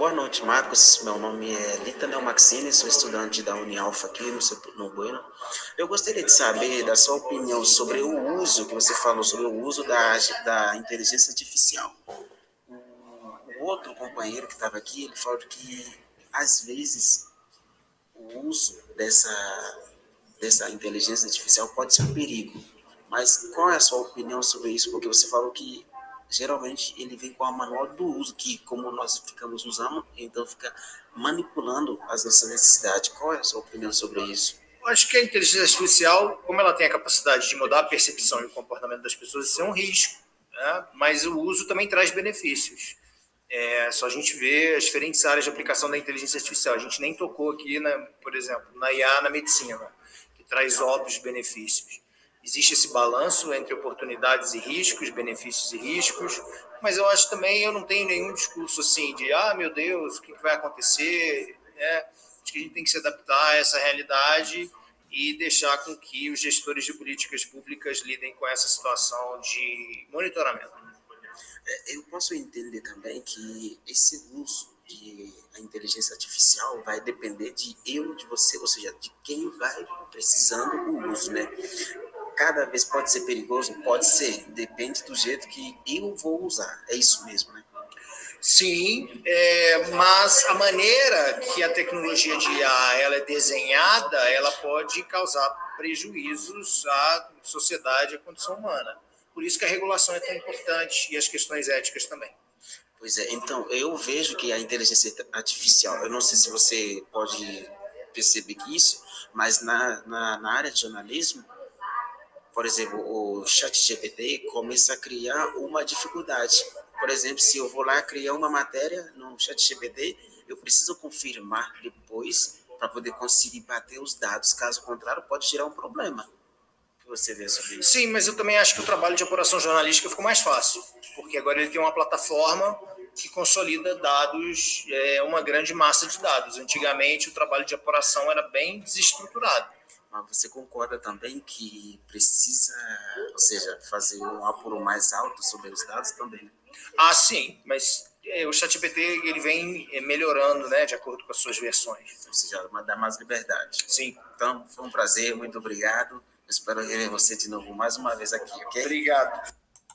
Boa noite, Marcos. Meu nome é Litanel Maxine, sou estudante da Unialfa aqui no, no Bueno. Eu gostaria de saber da sua opinião sobre o uso, que você falou sobre o uso da, da inteligência artificial. O outro companheiro que estava aqui, ele falou que, às vezes, o uso dessa, dessa inteligência artificial pode ser um perigo. Mas qual é a sua opinião sobre isso? Porque você falou que geralmente ele vem com a manual do uso, que como nós ficamos usando, então fica manipulando as nossas necessidades. Qual é a sua opinião sobre isso? Acho que a inteligência artificial, como ela tem a capacidade de mudar a percepção e o comportamento das pessoas, isso é um risco, né? mas o uso também traz benefícios. É só a gente ver as diferentes áreas de aplicação da inteligência artificial. A gente nem tocou aqui, né, por exemplo, na IA na medicina, que traz óbvios benefícios existe esse balanço entre oportunidades e riscos, benefícios e riscos, mas eu acho também eu não tenho nenhum discurso assim de ah meu Deus o que vai acontecer, né? Acho que a gente tem que se adaptar a essa realidade e deixar com que os gestores de políticas públicas lidem com essa situação de monitoramento. É, eu posso entender também que esse uso de a inteligência artificial vai depender de eu, de você, ou seja, de quem vai precisando do uso, né? Cada vez pode ser perigoso? Pode ser, depende do jeito que eu vou usar. É isso mesmo, né? Sim, é, mas a maneira que a tecnologia de IA ela é desenhada, ela pode causar prejuízos à sociedade à condição humana. Por isso que a regulação é tão importante e as questões éticas também. Pois é, então eu vejo que a inteligência artificial, eu não sei se você pode perceber isso, mas na, na, na área de jornalismo, por exemplo, o chat GPT começa a criar uma dificuldade. Por exemplo, se eu vou lá criar uma matéria no chat GPT, eu preciso confirmar depois para poder conseguir bater os dados. Caso contrário, pode gerar um problema. O que você vê sobre isso? Sim, mas eu também acho que o trabalho de apuração jornalística ficou mais fácil, porque agora ele tem uma plataforma que consolida dados, é, uma grande massa de dados. Antigamente, o trabalho de apuração era bem desestruturado. Mas você concorda também que precisa, ou seja, fazer um apuro mais alto sobre os dados também? Ah, sim, mas é, o ChatGPT ele vem é, melhorando, né, de acordo com as suas versões. Ou seja, dá mais liberdade. Sim. Então, foi um prazer, muito obrigado. Eu espero ver você de novo mais uma vez aqui, ok? Obrigado.